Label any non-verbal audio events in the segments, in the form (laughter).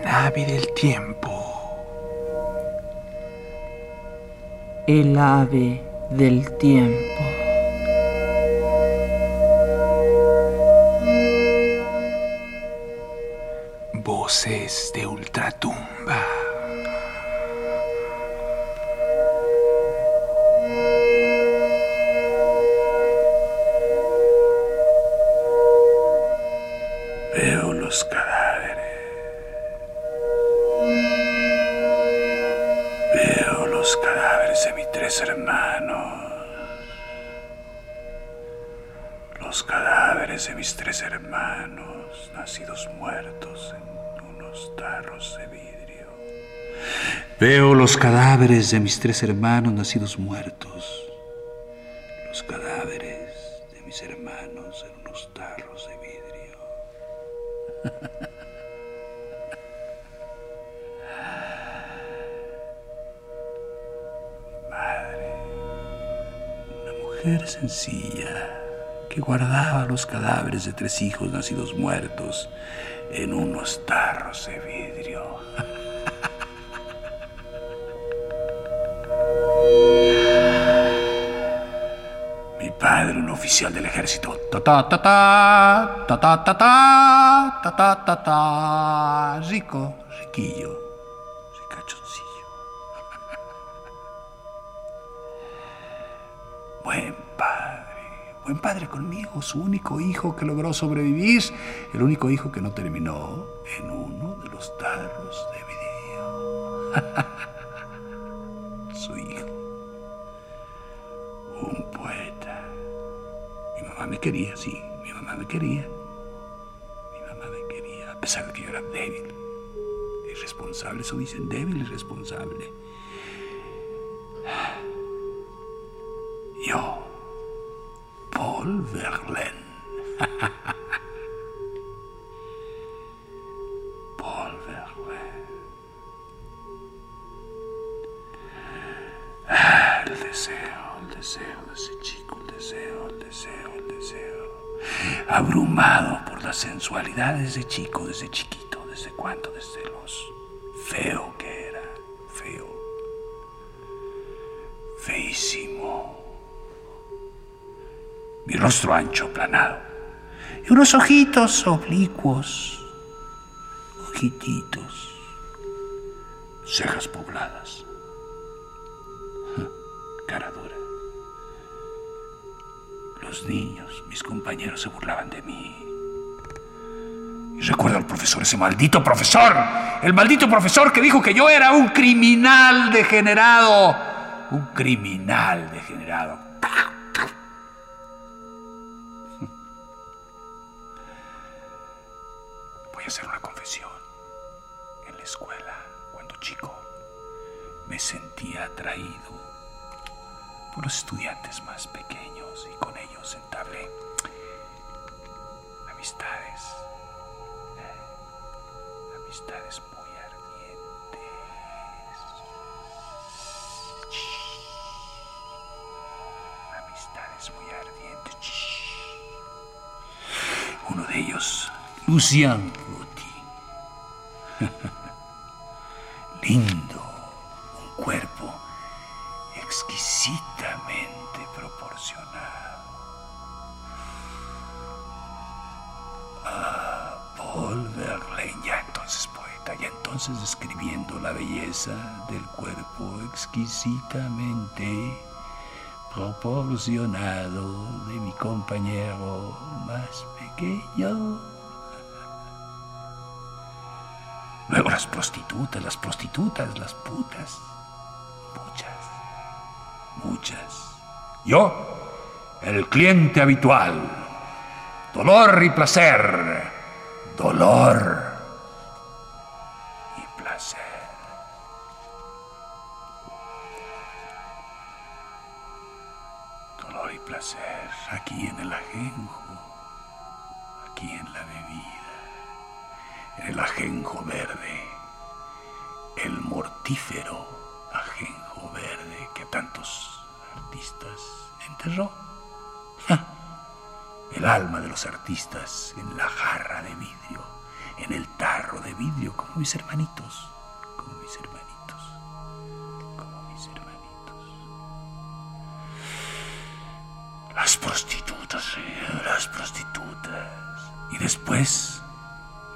Nave del tiempo. El ave del tiempo. Voces de ultratumba. Hermanos. Los cadáveres de mis tres hermanos, nacidos muertos en unos tarros de vidrio. Veo los cadáveres de mis tres hermanos nacidos muertos. Mujer sencilla que guardaba los cadáveres de tres hijos nacidos muertos en unos tarros de vidrio. Mi padre, un oficial del ejército. Ta ta ta ta ta ta ta ta ta ta ta ta rico, riquillo, buen padre conmigo, su único hijo que logró sobrevivir, el único hijo que no terminó en uno de los tarros de vidrio. (laughs) su hijo, un poeta. Mi mamá me quería, sí, mi mamá me quería. Mi mamá me quería, a pesar de que yo era débil. Irresponsable, eso dicen, débil y responsable. Yo, Paul Verlaine. Paul (laughs) Verlaine. El deseo, el deseo de ese chico, el deseo, el deseo, el deseo. Abrumado por la sensualidad de ese chico desde chiquito, desde cuánto, desde los feo rostro ancho, aplanado, y unos ojitos oblicuos, ojititos, cejas pobladas cara dura. Los niños, mis compañeros, se burlaban de mí. Y recuerdo al profesor, ese maldito profesor, el maldito profesor que dijo que yo era un criminal degenerado. Un criminal degenerado. Hacer una confesión. En la escuela, cuando chico, me sentía atraído por los estudiantes más pequeños y con ellos entablé amistades, eh, amistades muy ardientes. Amistades muy ardientes. Uno de ellos, Lucian Puti. (laughs) Lindo, un cuerpo exquisitamente proporcionado. Ah, Paul Verlaine, ya entonces poeta, ya entonces describiendo la belleza del cuerpo exquisitamente proporcionado de mi compañero más pequeño. Luego las prostitutas, las prostitutas, las putas, muchas muchas. Yo, el cliente habitual. Dolor y placer. Dolor placer. Dolor y placer aquí en el ajenjo, aquí en la bebida, en el ajenjo verde, ajenjo verde que a tantos artistas enterró. El alma de los artistas en la jarra de vidrio, en el tarro de vidrio, como mis hermanitos, como mis hermanitos, como mis hermanitos. Las prostitutas, las prostitutas. Y después,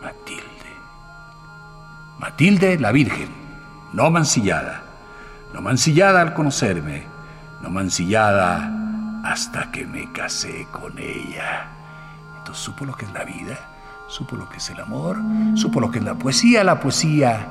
Matilde. Matilde la Virgen, no mancillada. No mancillada al conocerme, no mancillada hasta que me casé con ella. Entonces supo lo que es la vida, supo lo que es el amor, supo lo que es la poesía, la poesía.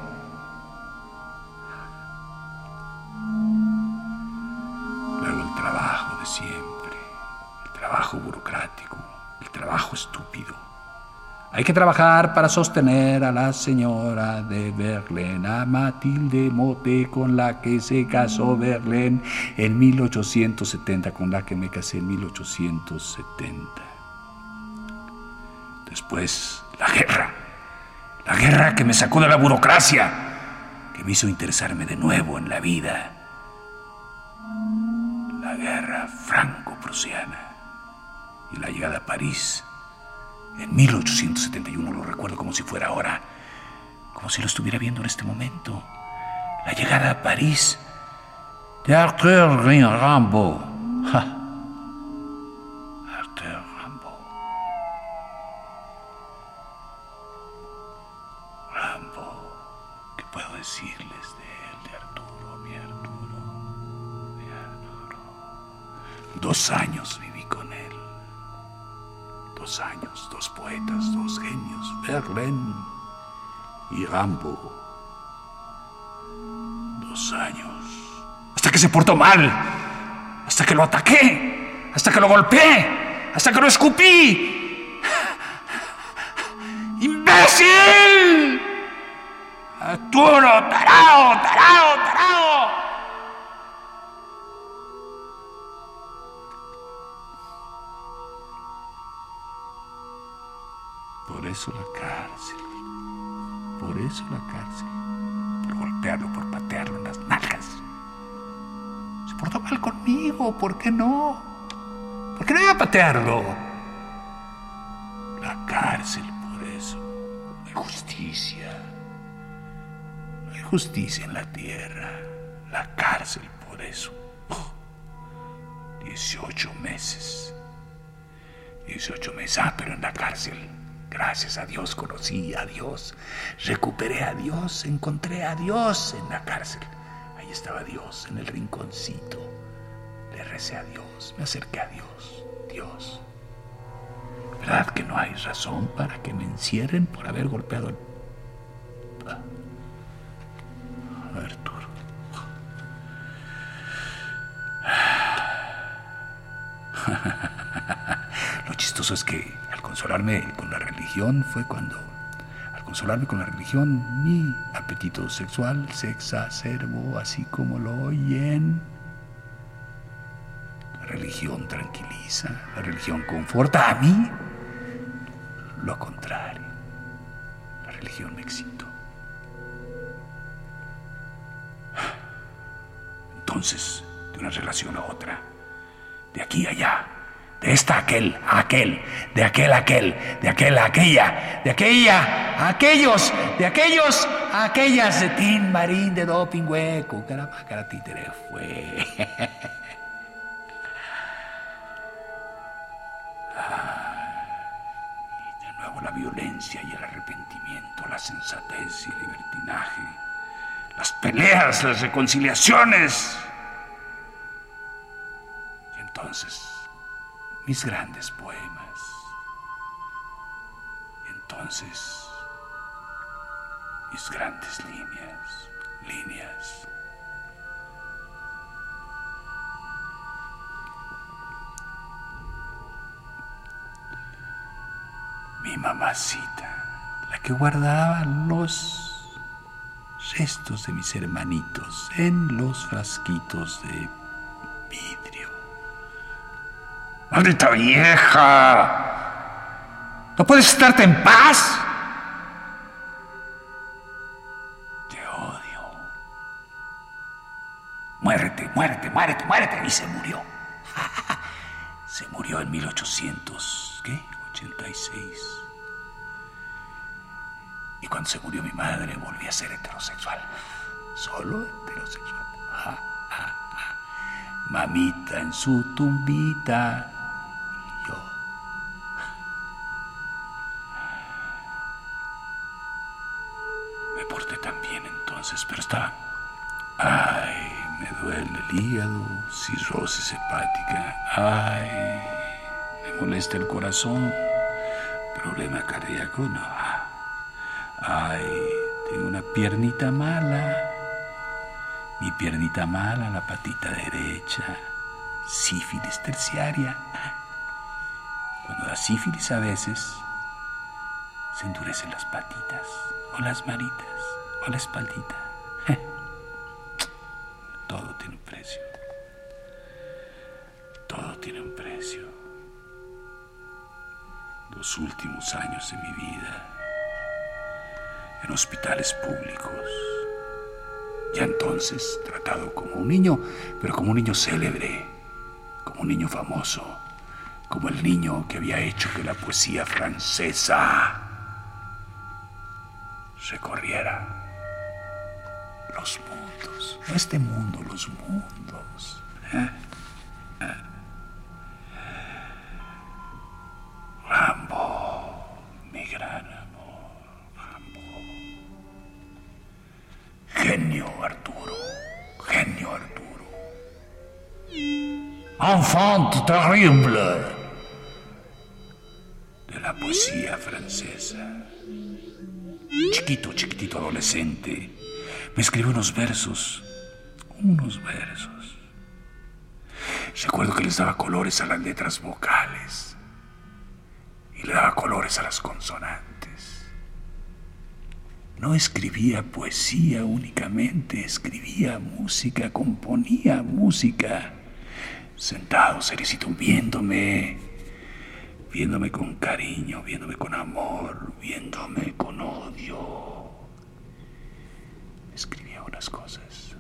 Que trabajar para sostener a la señora de Berlín, a Matilde Mote, con la que se casó Berlín en 1870, con la que me casé en 1870. Después, la guerra. La guerra que me sacó de la burocracia, que me hizo interesarme de nuevo en la vida. La guerra franco-prusiana y la llegada a París en 1871, lo recuerdo como si fuera ahora, como si lo estuviera viendo en este momento. La llegada a París de Arthur Rimbaud. Arthur Rimbaud. Rimbaud. ¿Qué puedo decirles de él, de Arturo, mi Arturo? Mi Arturo. Dos años. Dos años, dos poetas, dos genios, Verlaine y Rambo. Dos años. Hasta que se portó mal. Hasta que lo ataqué. Hasta que lo golpeé. Hasta que lo escupí. ¡Imbécil! Arturo, tarao, tarao, tarao. Eso la cárcel. Por eso la cárcel. Por golpearlo, por patearlo en las nalgas. Se portó mal conmigo, ¿por qué no? ¿Por qué no iba a patearlo? La cárcel, por eso. No hay justicia. No hay justicia en la tierra. La cárcel, por eso. Oh, 18 meses. 18 meses, ah, pero en la cárcel. Gracias a Dios conocí a Dios, recuperé a Dios, encontré a Dios en la cárcel. Ahí estaba Dios en el rinconcito. Le recé a Dios, me acerqué a Dios. Dios, ¿verdad que no hay razón para que me encierren por haber golpeado. A Arturo? (laughs) Lo chistoso es que consolarme con la religión fue cuando, al consolarme con la religión, mi apetito sexual se exacerbó así como lo oyen. La religión tranquiliza, la religión conforta a mí. Lo contrario, la religión me excitó. Entonces, de una relación a otra, de aquí a allá, de esta aquel, aquel, de aquel aquel, de aquel aquella, de aquella aquellos, de aquellos aquellas, de tin, marín, de doping, hueco, carapa, títere fue. Y (laughs) de nuevo la violencia y el arrepentimiento, la sensatez y el libertinaje, las peleas, las reconciliaciones. Mis grandes poemas. Entonces, mis grandes líneas, líneas. Mi mamacita, la que guardaba los restos de mis hermanitos en los frasquitos de vidrio. ¡Maldita vieja! ¿No puedes estarte en paz? Te odio. Muérete, muérete, muérete, muérete. Y se murió. se murió en 1800, ¿qué? 86. Y cuando se murió mi madre volví a ser heterosexual. Solo heterosexual. Mamita en su tumbita. Está. Ay, me duele el hígado, cirrosis hepática. Ay, me molesta el corazón. Problema cardíaco, no. Ay, tengo una piernita mala. Mi piernita mala, la patita derecha. Sífilis terciaria. Cuando da sífilis a veces, se endurecen las patitas, o las maritas, o la espaldita. (laughs) Todo tiene un precio. Todo tiene un precio. Los últimos años de mi vida en hospitales públicos. Ya entonces tratado como un niño, pero como un niño célebre, como un niño famoso, como el niño que había hecho que la poesía francesa recorriera los mundos, no este mundo, los mundos. ¿eh? enfant terrible de la poesía francesa. Chiquito, chiquitito adolescente, me escribió unos versos, unos versos. Recuerdo que les daba colores a las letras vocales y le daba colores a las consonantes. No escribía poesía únicamente, escribía música, componía música sentado, Cerecito, viéndome, viéndome con cariño, viéndome con amor, viéndome con odio. Escribía unas cosas.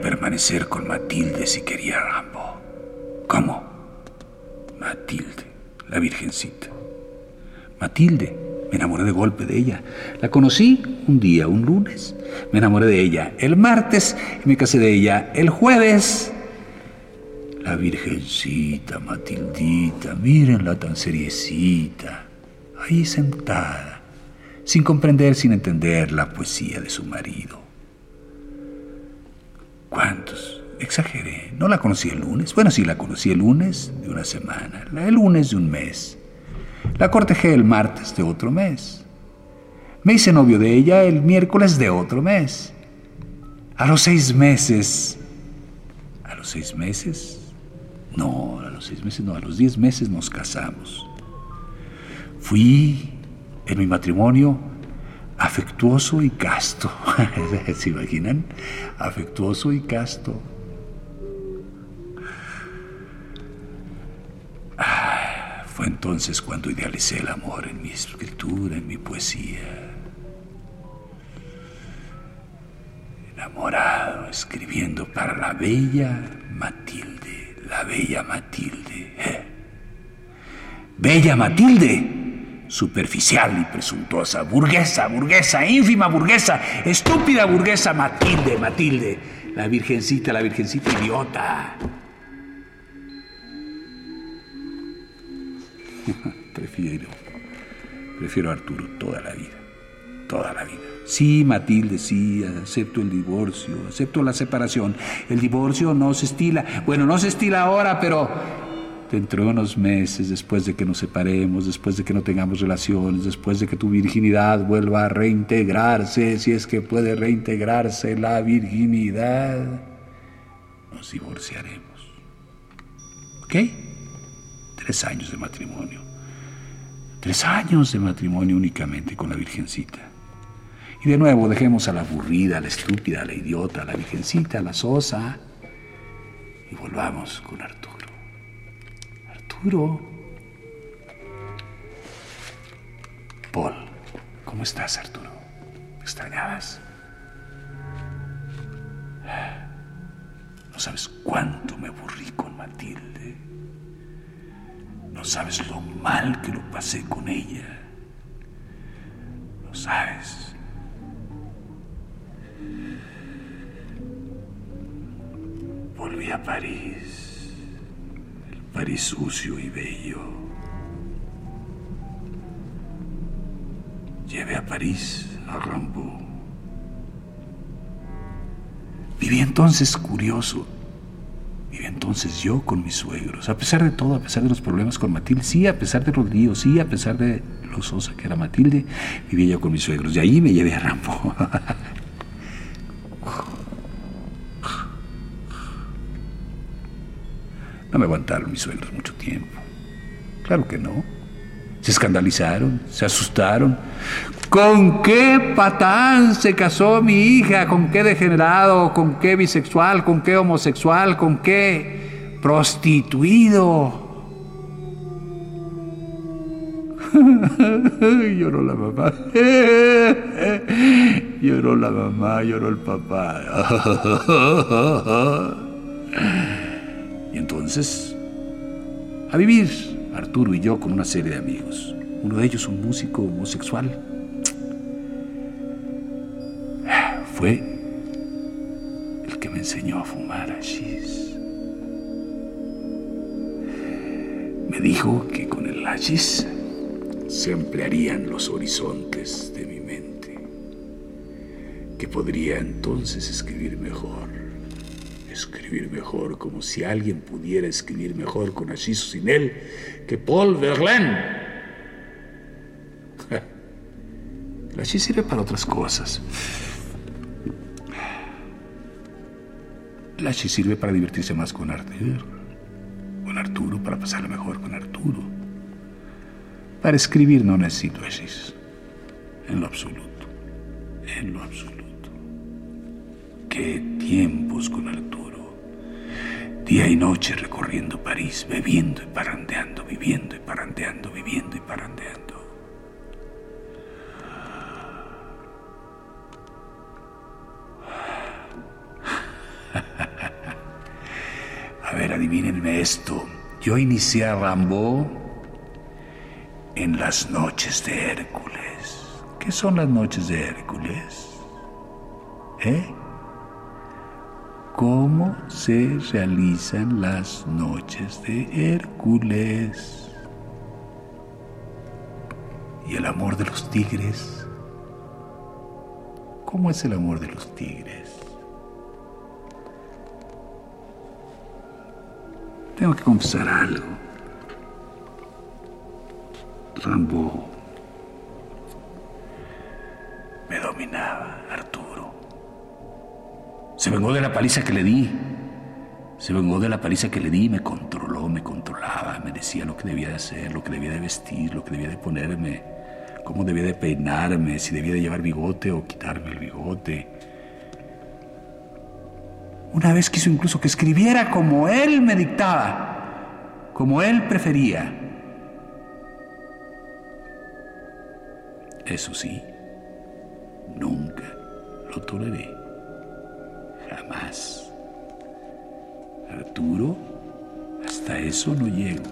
permanecer con Matilde si quería Rambo. ¿Cómo? Matilde, la virgencita. Matilde, me enamoré de golpe de ella. La conocí un día, un lunes. Me enamoré de ella el martes y me casé de ella el jueves. La virgencita, Matildita, mírenla tan seriecita, ahí sentada, sin comprender, sin entender la poesía de su marido. ¿Cuántos? Exageré. No la conocí el lunes. Bueno, sí, la conocí el lunes de una semana, el lunes de un mes. La cortejé el martes de otro mes. Me hice novio de ella el miércoles de otro mes. A los seis meses. ¿A los seis meses? No, a los seis meses no, a los diez meses nos casamos. Fui en mi matrimonio afectuoso y casto. (laughs) ¿Se imaginan? Afectuoso y casto. Ah, fue entonces cuando idealicé el amor en mi escritura, en mi poesía. Enamorado, escribiendo para la bella Matilde, la bella Matilde. ¿eh? Bella Matilde superficial y presuntuosa, burguesa, burguesa, ínfima burguesa, estúpida burguesa, Matilde, Matilde, la virgencita, la virgencita idiota. (laughs) prefiero, prefiero a Arturo toda la vida, toda la vida. Sí, Matilde, sí, acepto el divorcio, acepto la separación. El divorcio no se estila, bueno, no se estila ahora, pero dentro de unos meses, después de que nos separemos, después de que no tengamos relaciones, después de que tu virginidad vuelva a reintegrarse, si es que puede reintegrarse la virginidad, nos divorciaremos. ¿Ok? Tres años de matrimonio. Tres años de matrimonio únicamente con la Virgencita. Y de nuevo dejemos a la aburrida, a la estúpida, a la idiota, a la Virgencita, a la sosa, y volvamos con Arturo. Arturo. Paul, ¿cómo estás, Arturo? ¿Me extrañabas? No sabes cuánto me aburrí con. No sabes lo mal que lo pasé con ella. No sabes. Volví a París, el París sucio y bello. Llevé a París a Rambo. Viví entonces curioso. Viví entonces yo con mis suegros. A pesar de todo, a pesar de los problemas con Matilde, sí, a pesar de los líos, sí, a pesar de lo sosa que era Matilde, vivía yo con mis suegros. De ahí me llevé a Rambo. (laughs) No me aguantaron mis suegros mucho tiempo. Claro que no. Se escandalizaron, se asustaron. ¿Con qué patán se casó mi hija? ¿Con qué degenerado? ¿Con qué bisexual? ¿Con qué homosexual? ¿Con qué prostituido? (laughs) lloró la mamá. (laughs) lloró la mamá, lloró el papá. (laughs) y entonces, a vivir Arturo y yo con una serie de amigos. Uno de ellos un músico homosexual. Fue el que me enseñó a fumar hachís. Me dijo que con el hachís se ampliarían los horizontes de mi mente, que podría entonces escribir mejor, escribir mejor como si alguien pudiera escribir mejor con hachís o sin él que Paul Verlaine. (laughs) El hachís sirve para otras cosas. El hachís sirve para divertirse más con Arthur, con Arturo, para pasarlo mejor con Arturo. Para escribir no necesito hachís. En lo absoluto. En lo absoluto. Qué tiempos con Arturo. Día y noche recorriendo París, bebiendo y parandeando, viviendo y parandeando, viviendo y parandeando. (laughs) A ver, adivínenme esto. Yo inicié a Rambo en las noches de Hércules. ¿Qué son las noches de Hércules? ¿Eh? ¿Cómo se realizan las noches de Hércules? ¿Y el amor de los tigres? ¿Cómo es el amor de los tigres? Tengo que confesar algo. Rambo me dominaba, Arturo. Se vengó de la paliza que le di. Se vengó de la paliza que le di, me controló, me controlaba, me decía lo que debía de hacer, lo que debía de vestir, lo que debía de ponerme, cómo debía de peinarme, si debía de llevar bigote o quitarme el bigote. Una vez quiso incluso que escribiera como él me dictaba, como él prefería. Eso sí, nunca lo toleré. Jamás. Arturo, hasta eso no llego.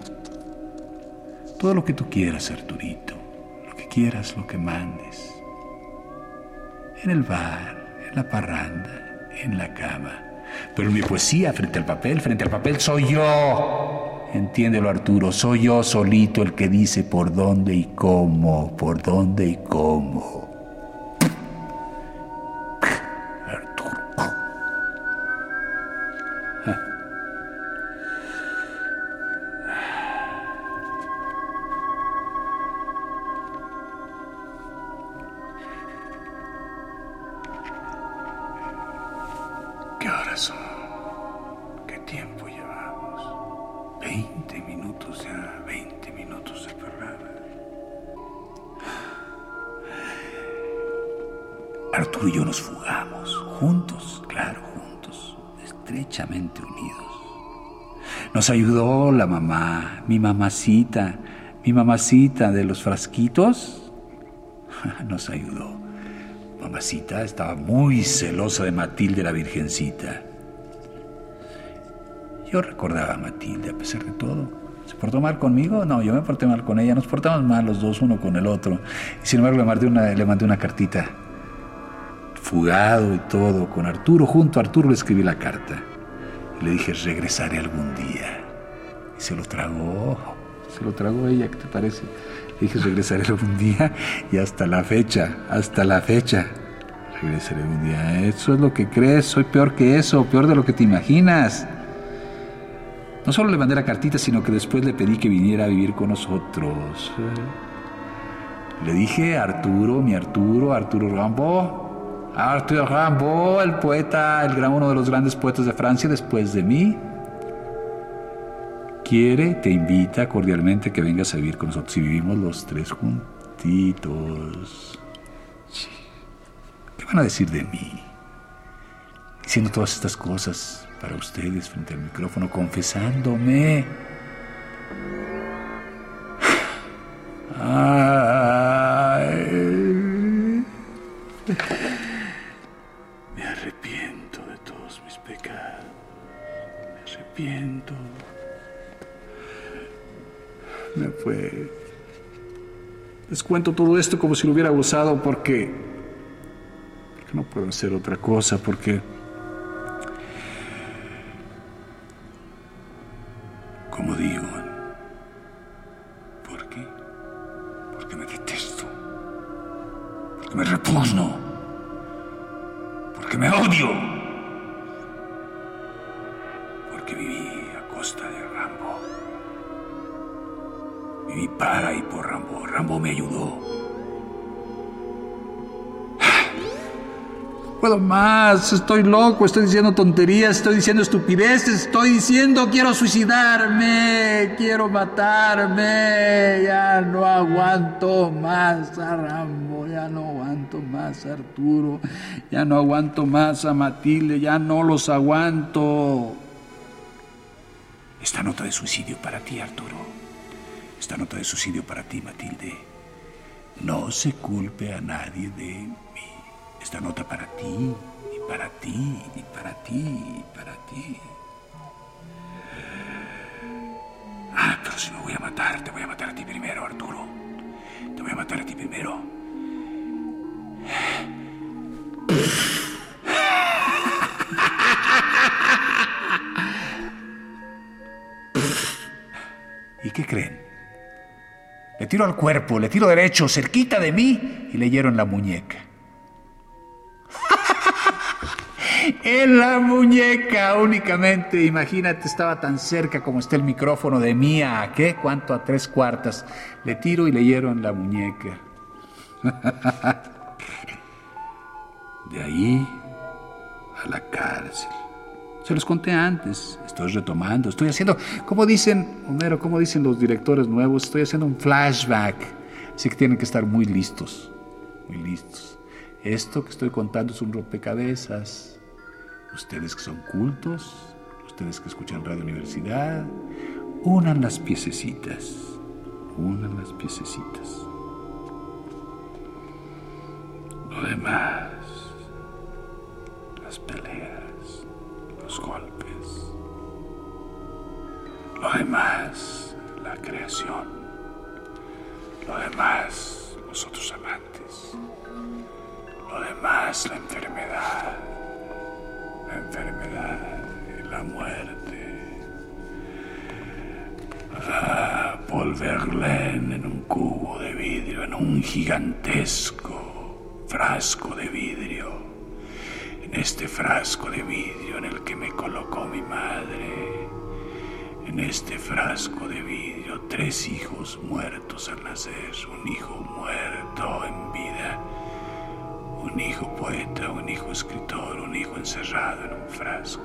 Todo lo que tú quieras, Arturito, lo que quieras, lo que mandes. En el bar, en la parranda, en la cama. Pero mi poesía, frente al papel, frente al papel, soy yo. Entiéndelo, Arturo, soy yo solito el que dice por dónde y cómo, por dónde y cómo. La mamá, mi mamacita, mi mamacita de los frasquitos. (laughs) Nos ayudó. Mamacita estaba muy celosa de Matilde la Virgencita. Yo recordaba a Matilde a pesar de todo. ¿Se portó mal conmigo? No, yo me porté mal con ella. Nos portamos mal los dos, uno con el otro. Y sin embargo le mandé una, le mandé una cartita. Fugado y todo, con Arturo. Junto a Arturo le escribí la carta. Y le dije, regresaré algún día. Se lo tragó. Se lo tragó ella, ¿qué te parece? Le dije, regresaré (laughs) algún día. Y hasta la fecha, hasta la fecha. Regresaré algún día. Eso es lo que crees. Soy peor que eso, peor de lo que te imaginas. No solo le mandé la cartita, sino que después le pedí que viniera a vivir con nosotros. Le dije, Arturo, mi Arturo, Arturo Rambo, Arturo Rambo, el poeta, el gran, uno de los grandes poetas de Francia después de mí, quiere, te invita cordialmente que vengas a vivir con nosotros y vivimos los tres juntitos. ¿Qué van a decir de mí? Diciendo todas estas cosas para ustedes frente al micrófono, confesándome. Ay. Me arrepiento de todos mis pecados. Me arrepiento. Me fue. Les cuento todo esto como si lo hubiera gozado porque. Porque no puedo hacer otra cosa, porque. Viví para y por Rambo, Rambo me ayudó. (sighs) puedo más, estoy loco, estoy diciendo tonterías, estoy diciendo estupideces, estoy diciendo quiero suicidarme, quiero matarme, ya no aguanto más a Rambo, ya no aguanto más a Arturo, ya no aguanto más a Matilde, ya no los aguanto. Esta nota de suicidio para ti, Arturo. Esta nota de suicidio para ti, Matilde. No se culpe a nadie de mí. Esta nota para ti, y para ti, y para ti, y para ti. Ah, pero si me voy a matar, te voy a matar a ti primero, Arturo. Te voy a matar a ti primero. ¿Y qué creen? Le tiro al cuerpo, le tiro derecho, cerquita de mí, y le en la muñeca. (laughs) en la muñeca únicamente. Imagínate, estaba tan cerca como está el micrófono de mía. ¿A qué? ¿Cuánto? A tres cuartas. Le tiro y le en la muñeca. (laughs) De ahí a la cárcel. Se los conté antes. Estoy retomando. Estoy haciendo, como dicen, Homero, como dicen los directores nuevos, estoy haciendo un flashback. Así que tienen que estar muy listos. Muy listos. Esto que estoy contando es un rompecabezas. Ustedes que son cultos, ustedes que escuchan Radio Universidad, unan las piececitas. Unan las piececitas. Lo demás, gigantesco frasco de vidrio. En este frasco de vidrio en el que me colocó mi madre. En este frasco de vidrio, tres hijos muertos al nacer, un hijo muerto en vida Un hijo poeta, un hijo escritor, un hijo encerrado en un frasco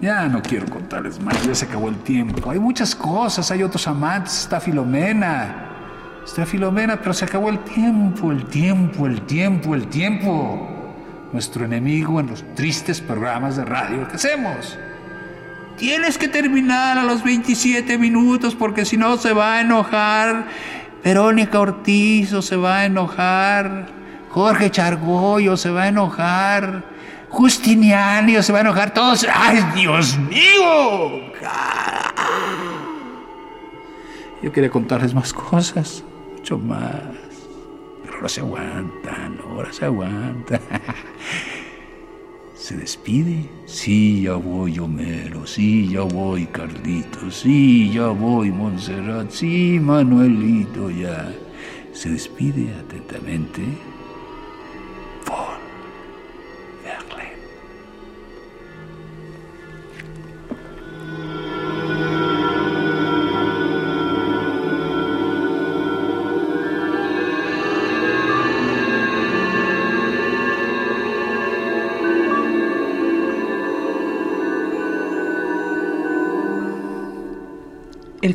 Ya no quiero contarles más, ya se acabó el tiempo. Hay muchas cosas, hay otros amantes, está Filomena. Está Filomena, pero se acabó el tiempo, el tiempo, el tiempo, el tiempo. Nuestro enemigo en los tristes programas de radio que hacemos. Tienes que terminar a los 27 minutos porque si no se va a enojar. Verónica Ortiz se va a enojar. Jorge Chargollo se va a enojar. Justiniano se va a enojar todos. ¡Ay, Dios mío! Yo quería contarles más cosas, mucho más. Pero ahora se aguantan, ahora se aguantan. ¿Se despide? Sí, ya voy, Homero. Sí, ya voy, Carlito. Sí, ya voy, Montserrat. Sí, Manuelito, ya. Se despide atentamente.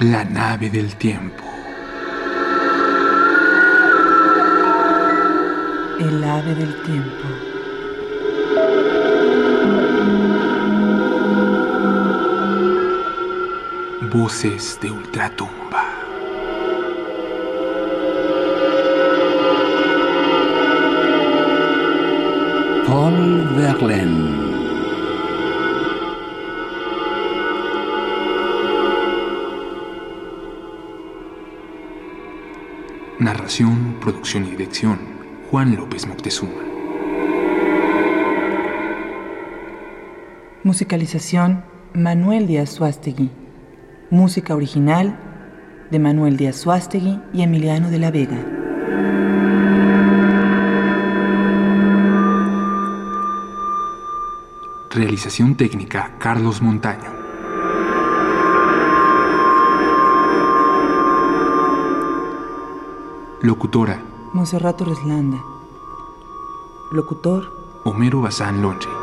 La nave del tiempo. El ave del tiempo. Voces de ultratumba. Paul Verlaine. Narración, producción y dirección, Juan López Moctezuma. Musicalización, Manuel Díaz Suástegui. Música original de Manuel Díaz Suástegui y Emiliano de la Vega. Realización técnica, Carlos Montaño. Locutora. Monserrato Reslanda. Locutor. Homero Bazán Lonche.